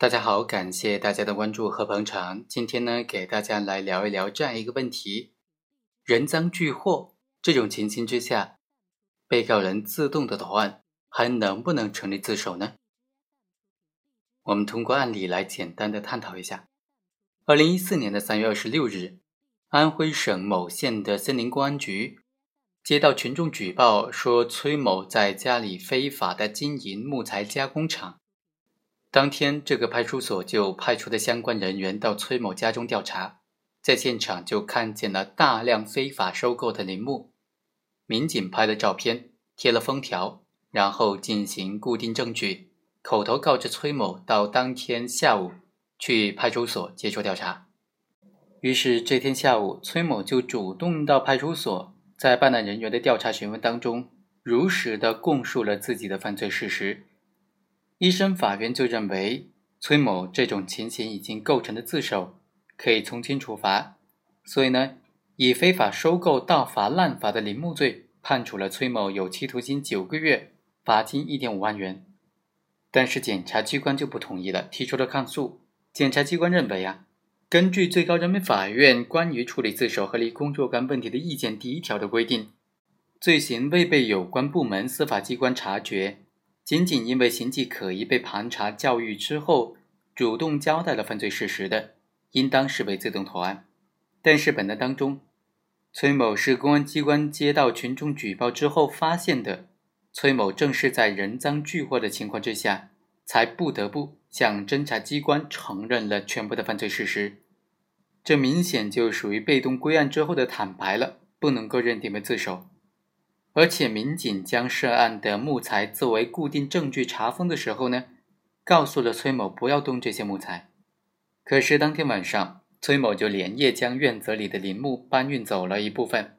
大家好，感谢大家的关注和捧场。今天呢，给大家来聊一聊这样一个问题：人赃俱获这种情形之下，被告人自动的投案还能不能成立自首呢？我们通过案例来简单的探讨一下。二零一四年的三月二十六日，安徽省某县的森林公安局接到群众举报，说崔某在家里非法的经营木材加工厂。当天，这个派出所就派出的相关人员到崔某家中调查，在现场就看见了大量非法收购的林木。民警拍了照片，贴了封条，然后进行固定证据，口头告知崔某到当天下午去派出所接受调查。于是这天下午，崔某就主动到派出所，在办案人员的调查询问当中，如实的供述了自己的犯罪事实。一审法院就认为，崔某这种情形已经构成了自首，可以从轻处罚，所以呢，以非法收购盗伐滥伐的林木罪，判处了崔某有期徒刑九个月，罚金一点五万元。但是检察机关就不同意了，提出了抗诉。检察机关认为啊，根据最高人民法院关于处理自首和立功若干问题的意见第一条的规定，罪行未被有关部门司法机关察觉。仅仅因为形迹可疑被盘查教育之后，主动交代了犯罪事实的，应当视为自动投案。但是本案当中，崔某是公安机关接到群众举报之后发现的，崔某正是在人赃俱获的情况之下，才不得不向侦查机关承认了全部的犯罪事实。这明显就属于被动归案之后的坦白了，不能够认定为自首。而且，民警将涉案的木材作为固定证据查封的时候呢，告诉了崔某不要动这些木材。可是当天晚上，崔某就连夜将院子里的林木搬运走了一部分。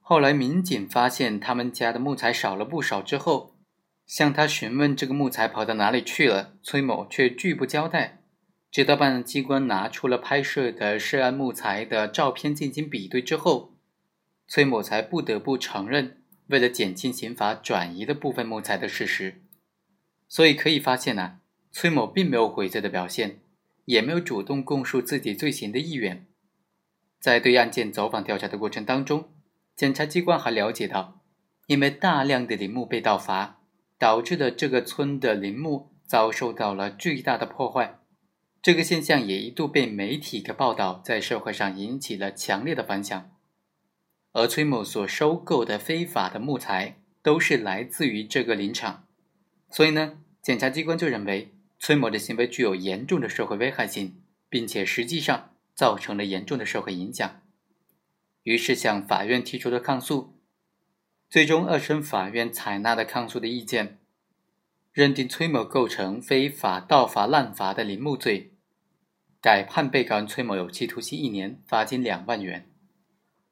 后来，民警发现他们家的木材少了不少之后，向他询问这个木材跑到哪里去了，崔某却拒不交代。直到办案机关拿出了拍摄的涉案木材的照片进行比对之后，崔某才不得不承认。为了减轻刑罚，转移的部分木材的事实，所以可以发现呢，崔某并没有悔罪的表现，也没有主动供述自己罪行的意愿。在对案件走访调查的过程当中，检察机关还了解到，因为大量的林木被盗伐，导致了这个村的林木遭受到了巨大的破坏。这个现象也一度被媒体的报道在社会上引起了强烈的反响。而崔某所收购的非法的木材都是来自于这个林场，所以呢，检察机关就认为崔某的行为具有严重的社会危害性，并且实际上造成了严重的社会影响，于是向法院提出了抗诉。最终，二审法院采纳了抗诉的意见，认定崔某构成非法盗伐滥伐的林木罪，改判被告人崔某有期徒刑一年，罚金两万元。